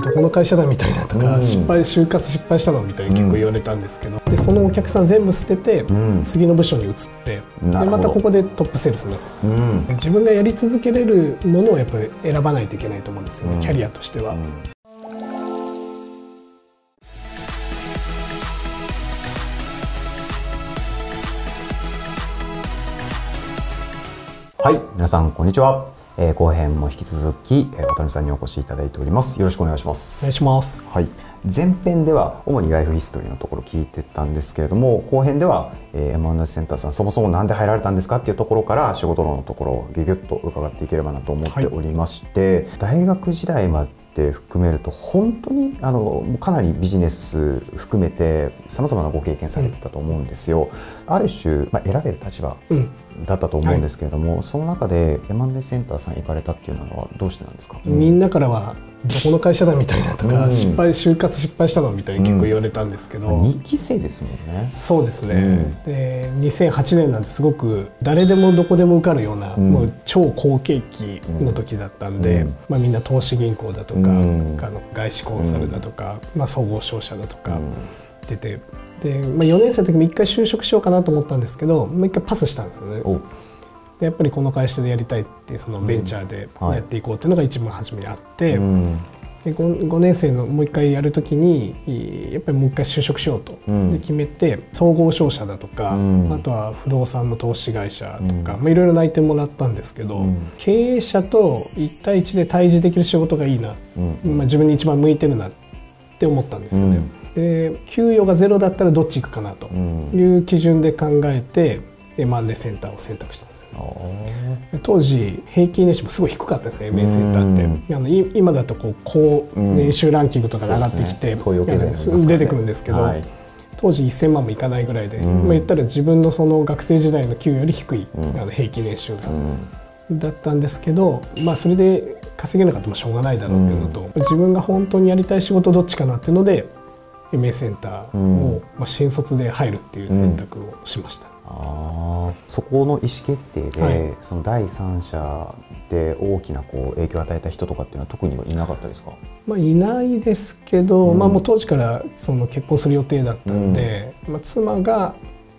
どこの会社だみたいなとか、うん、失敗就活失敗したのみたいに結構言われたんですけど、うん、でそのお客さん全部捨てて、うん、次の部署に移ってでまたここでトップセールスになったんですよ、自分がやり続けれるものをやっぱり選ばないといけないと思うんですよね、キャリアとしては。はい皆さんこんにちはえー、後編も引き続き、えー、渡辺さんにお越しいただいております。よろしくお願いします。お願いします。はい。前編では主にライフヒストリーのところ聞いてたんですけれども後編では、えー、M&S センターさんそもそも何で入られたんですかっていうところから仕事論のところをギュギュッと伺っていければなと思っておりまして、はい、大学時代まで含めると本当にあのかなりビジネス含めてさまざまなご経験されてたと思うんですよ。うん、ある種、まあ、選べる立場だったと思うんですけれども、はい、その中で M&A センターさん行かれたっていうのはどうしてなんですか、みんなからはどこの会社だみたいなとか、うん、失敗就活失敗したのみたいに結構言われたんですけど、うん、2期生ですもんね。そうですね、うん、で2008年なんてすごく誰でもどこでも受かるような、もう超好景気の時だったんで、まあ、みんな投資銀行だとか、あの外資コンサルだとか、まあ、総合商社だとか出てで、まあ、4年生の時も一回就職しようかなと思ったんですけどもう一回パスしたんですよね。でやっぱりこの会社でやりたいってそのベンチャーでやっていこうっていうのが一番初めにあって、うん、で 5, 5, 年生のもう一回やるときにやっぱりもう一回就職しようと、うん、で決めて総合商社だとか、うん、あとは不動産の投資会社とか、まあ、いろいろ内定もらったんですけど、経営者と1対1で対峙できる仕事がいいな、まあ、自分に一番向いてるなって思ったんですよね。で給与がゼロだったらどっち行くかなという基準で考えて、マンデセンターを選択したんです当時平均年収もすごい低かったです MA センターって。あの今だとこう高年収ランキングとかで上がってきて、ね、出てくるんですけど、はい、当時1000万もいかないぐらいで、まあ、言ったら自分のその学生時代の給与より低い、あの平均年収が、だったんですけど、まあ、それで稼げなかったらしょうがないだろうっていうのと、自分が本当にやりたい仕事どっちかなっていうので MA センターを、まあ、新卒で入るっていう選択をしました。あそこの意思決定で、はい、その第三者で大きなこう影響を与えた人とかっていうのは特にはいなかったですか、まあ、いないですけど、うん、まあ、もう当時からその結婚する予定だったんで、うん、まあ、妻が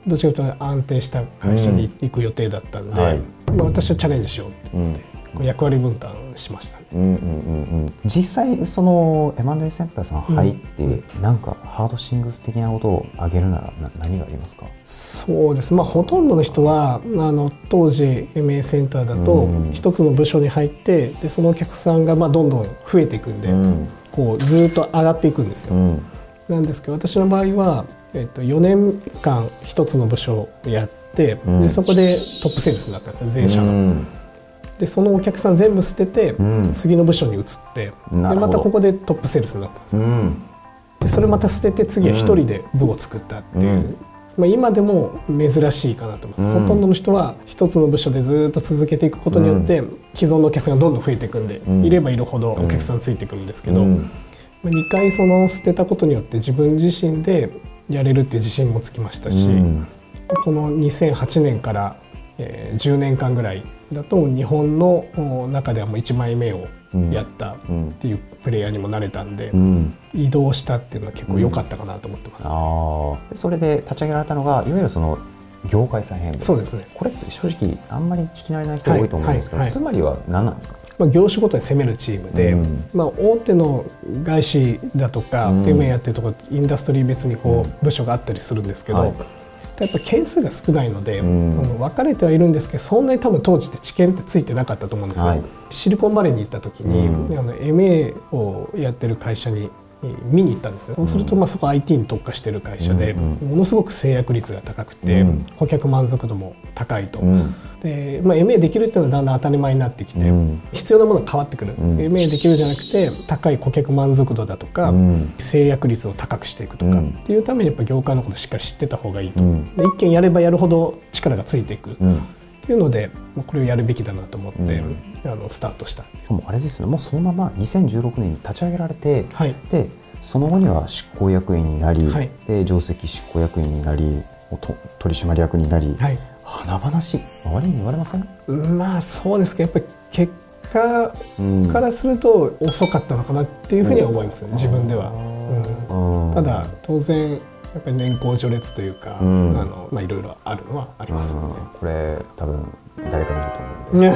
どちらかというと安定した会社に行く予定だったんで、うんはい、まあ、私はチャレンジしようって言って、役割分担しました、ね、うんうんうんうん、実際その M&A センターさん入って、うん、なんかハードシングス的なことを挙げるなら何がありますか？そうです。まあほとんどの人はあの当時 MA センターだと一つの部署に入ってでそのお客さんがまあどんどん増えていくんで、うん、こうずっと上がっていくんですよ。うん、なんですけど私の場合は、えっと、4年間一つの部署をやって、でそこでトップセールスになったんですよ全社の。でそのお客さん全部捨てて、次の部署に移ってでまたここでトップセールスになったんですよ、でそれまた捨てて次は一人で部を作ったっていう、まあ、今でも珍しいかなと思います、ほとんどの人は一つの部署でずっと続けていくことによって、既存のお客さんがどんどん増えていくんで、いればいるほどお客さんついてくるんですけど、まあ、2回その捨てたことによって自分自身でやれるっていう自信もつきましたし、この2008年から、えー、10年間ぐらいだと日本の中ではもう1枚目をやったっていうプレイヤーにもなれたんで、うん、移動したっていうのは結構良かったかなと思ってます、うん、あそれで立ち上げられたのがいわゆるその業界再編そうですね。これって正直あんまり聞き慣れない人多いと思うんですけど、はいはい。はい、つまりは何なんですか？まあ、業種ごとに攻めるチームで、うん、まあ、大手の外資だとか、うん、m やってるところインダストリー別にこう部署があったりするんですけど、はいやっぱ件数が少ないので、うん、その分かれてはいるんですけどそんなに多分当時って知見ってついてなかったと思うんですよ。はい、シリコンバレーに行った時に、うん、あの MA をやってる会社に見に行ったんですよ、そうするとまあそこ IT に特化してる会社で、ものすごく制約率が高くて、顧客満足度も高いと、で、まあ、MA できるっていうのはだんだん当たり前になってきて、うん、必要なものが変わってくる、うん、MA できるじゃなくて高い顧客満足度だとか、うん、制約率を高くしていくとか、っていうためにやっぱ業界のことをしっかり知ってた方がいいと、で一見やればやるほど力がついていく。っていうのでこれをやるべきだなと思って、あのスタートした。もうあれですね。もうそのまま2016年に立ち上げられて、はい、でその後には執行役員になり、はい、で上席執行役員になり取締役になり、はい、華々しい。周りに言われません？まあそうですけどやっぱり結家からすると遅かったのかなっていうふうには思いますね、自分では。うん、ただ当然やっぱり年功序列というか、うん、あのまあいろいろあるのはありますよね。これ多分誰か見ると思うんで。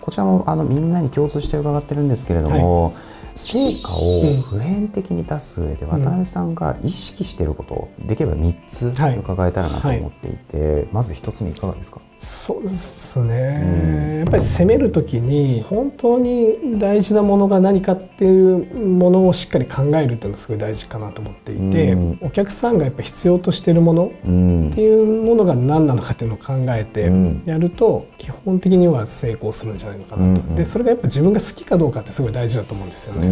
こちらもあのみんなに共通して伺ってるんですけれども、はい成果を普遍的に出す上で渡辺さんが意識していることをできれば3つ伺えたらなと思っていて、はい。はい、まず1つ目いかがですか？そうですね、うん、やっぱり攻める時に本当に大事なものが何かっていうものをしっかり考えるっていうのがすごい大事かなと思っていて、うん、お客さんがやっぱ必要としているものっていうものが何なのかっていうのを考えてやると基本的には成功するんじゃないのかなと、うん、でそれがやっぱ自分が好きかどうかってすごい大事だと思うんですよね。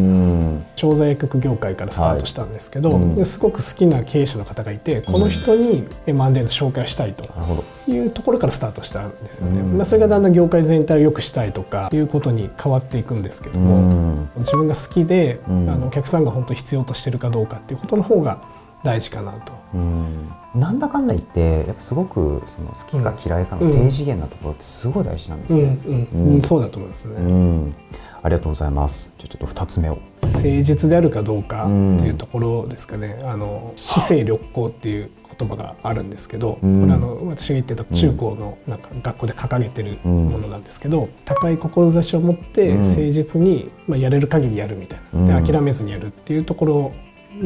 調剤薬局業界からスタートしたんですけど、はい、ですごく好きな経営者の方がいてこの人に M&A の紹介したいというところからスタートとしたんですよね、まあ、それがだんだん業界全体を良くしたいとかいうことに変わっていくんですけども、自分が好きで、あのお客さんが本当必要としてるかどうかっていうことの方が大事かなと。なんだかんだ言ってやっぱすごくその好きか嫌いかの低次元なところってすごい大事なんですね。うんそうだと思いますね。ありがとうございます。じゃちょっと二つ目を。誠実であるかどうかっていうところですかね。あの姿勢良好っていう言葉があるんですけど、うん、これあの私が言ってた中高のなんか学校で掲げてるものなんですけど、うん、高い志を持って誠実に、まあ、やれる限りやるみたいな。で諦めずにやるっていうところ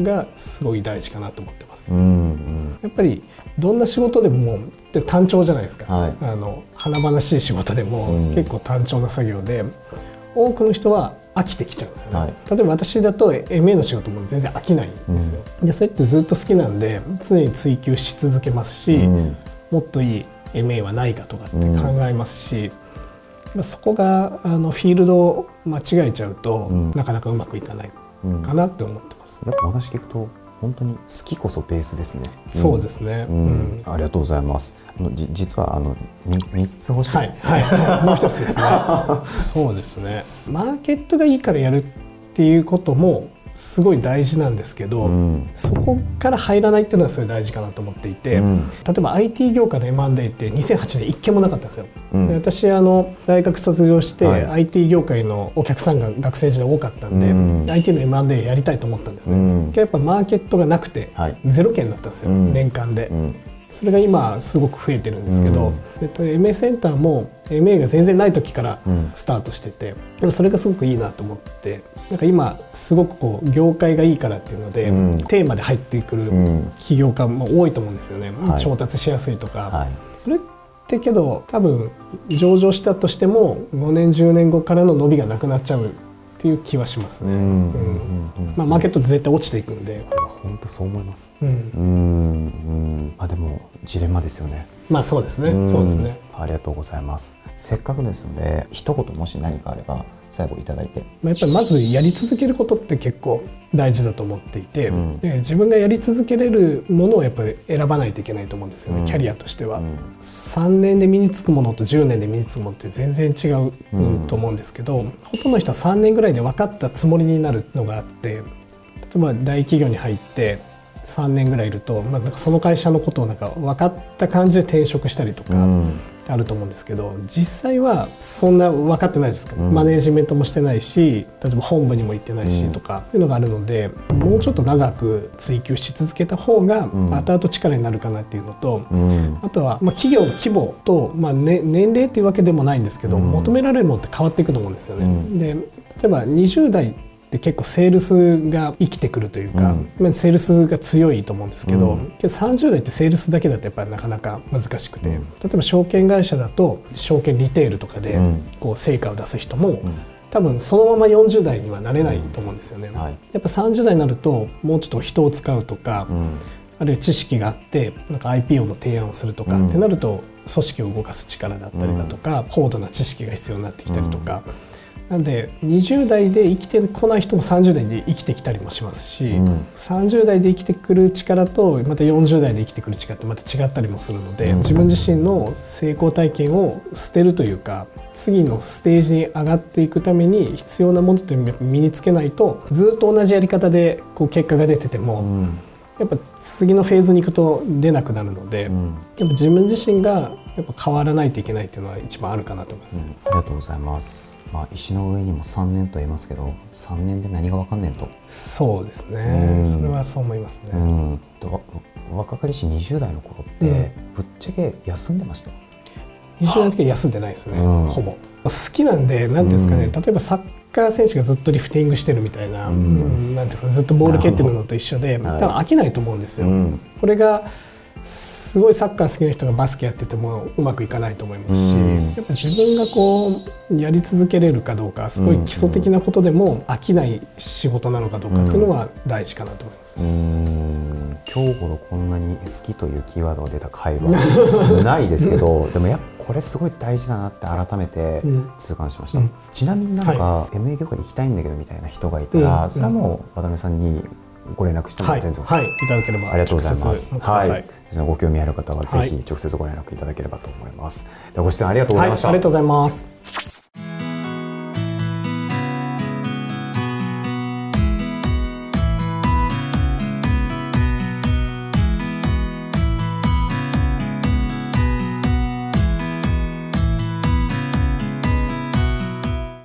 がすごい大事かなと思ってます。うんうん、やっぱりどんな仕事でも単調じゃないですか、はい、あの華々しい仕事でも結構単調な作業で多くの人は飽きてきちゃうんですよね、はい、例えば私だと MA の仕事も全然飽きないんですよ、うん、でそれってずっと好きなんで常に追求し続けますし、うん、もっといい MA はないかとかって考えますし、うん、そこがあのフィールドを間違えちゃうと、なかなかうまくいかないかなって思ってます、やっぱ話聞くと本当に好きこそベースですね。そうですね。うん、ありがとうございます。あのじ実はあの三つ欲しいです、ね、はい、はい、もう一つですね。そうですね。マーケットがいいからやるっていうこともすごい大事なんですけど、うん、そこから入らないっていうのはすごい大事かなと思っていて、うん、例えば IT 業界の M&A って2008年一件もなかったんですよ。うん、で私あの大学卒業して、はい、IT 業界のお客さんが学生時代多かったんで、IT の M&A やりたいと思ったんですね。やっぱマーケットがなくて、ゼロ件だったんですよ、年間で。それが今すごく増えてるんですけど、うん、MA センターも MA が全然ない時からスタートしてて、うん、それがすごくいいなと思ってなんか今すごくこう業界がいいからっていうので、うん、テーマで入ってくる起業家も多いと思うんですよね、はい、調達しやすいとか。はい、それってけど多分上場したとしても5年10年後からの伸びがなくなっちゃうっていう気はしますね。まあマーケット絶対落ちていくんで。本当そう思います。うん。うんあでもジレンマですよね。まあそうですね。そうですね。ありがとうございます。せっかくですので一言もし何かあれば最後いただいてやっぱりまずやり続けることって結構大事だと思っていて、うん、で自分がやり続けれるものをやっぱり選ばないといけないと思うんですよね、うん、キャリアとしては、うん、3年で身につくものと10年で身につくものって全然違う、と思うんですけどほとんどの人は3年ぐらいで分かったつもりになるのがあって例えば大企業に入って3年ぐらいいると、まあ、なんかその会社のことをなんか分かった感じで転職したりとか、あると思うんですけど実際はそんな分かってないですか、うん、マネージメントもしてないし例えば本部にも行ってないしとか、いうのがあるのでもうちょっと長く追求し続けた方が後々力になるかなっていうのと、うん、あとは、まあ、企業の規模と、まあね、年齢っていうわけでもないんですけど、求められるものって変わっていくと思うんですよね。で例えば20代で結構セールスが生きてくるというか、うん、セールスが強いと思うんですけど、うん、けど30代ってセールスだけだとやっぱりなかなか難しくて、うん、例えば証券会社だと証券リテールとかでこう成果を出す人も、多分そのまま40代にはなれないと思うんですよね。はい、やっぱ30代になるともうちょっと人を使うとか、あるいは知識があってなんか IPO の提案をするとかってなると組織を動かす力だったりだとか、高度な知識が必要になってきたりとか。なんで20代で生きてこない人も30代で生きてきたりもしますし、うん、30代で生きてくる力とまた40代で生きてくる力ってまた違ったりもするので、うん、自分自身の成功体験を捨てるというか次のステージに上がっていくために必要なものって身につけないとずっと同じやり方でこう結果が出てても、うん、やっぱ次のフェーズに行くと出なくなるので、うん、やっぱ自分自身がやっぱ変わらないといけないっていうのは一番あるかなと思います、うん、ありがとうございますまあ、石の上にも3年と言いますけど3年で何が分かんねんと。そうですね、それはそう思いますね、うん、若かりし20代の頃って、ぶっちゃけ休んでました？20代の時は休んでないですね、ほぼ。好きなんで何ですかね、例えばサッカー選手がずっとリフティングしてるみたいな,、うん、なんですかずっとボール蹴ってるのと一緒で多分飽きないと思うんですよ。これがすごいサッカー好きな人がバスケやっててもうまくいかないと思いますし、やっぱ自分がこうやり続けれるかどうかすごい基礎的なことでも飽きない仕事なのかどうかっていうのは大事かなと思います。うん。今日ほどこんなに好きというキーワードが出た回は ないですけどでもやっぱこれすごい大事だなって改めて痛感しました、うん、ちなみになんか、はい、MA 業界に行きたいんだけどみたいな人がいたら、うん、それはもう渡辺さんにご連絡しても全然、はい、はい、いただければありがとうございます。はい、ご興味ある方はぜひ直接ご連絡いただければと思います。はい、ご出演ありがとうございました、ありがとうございます。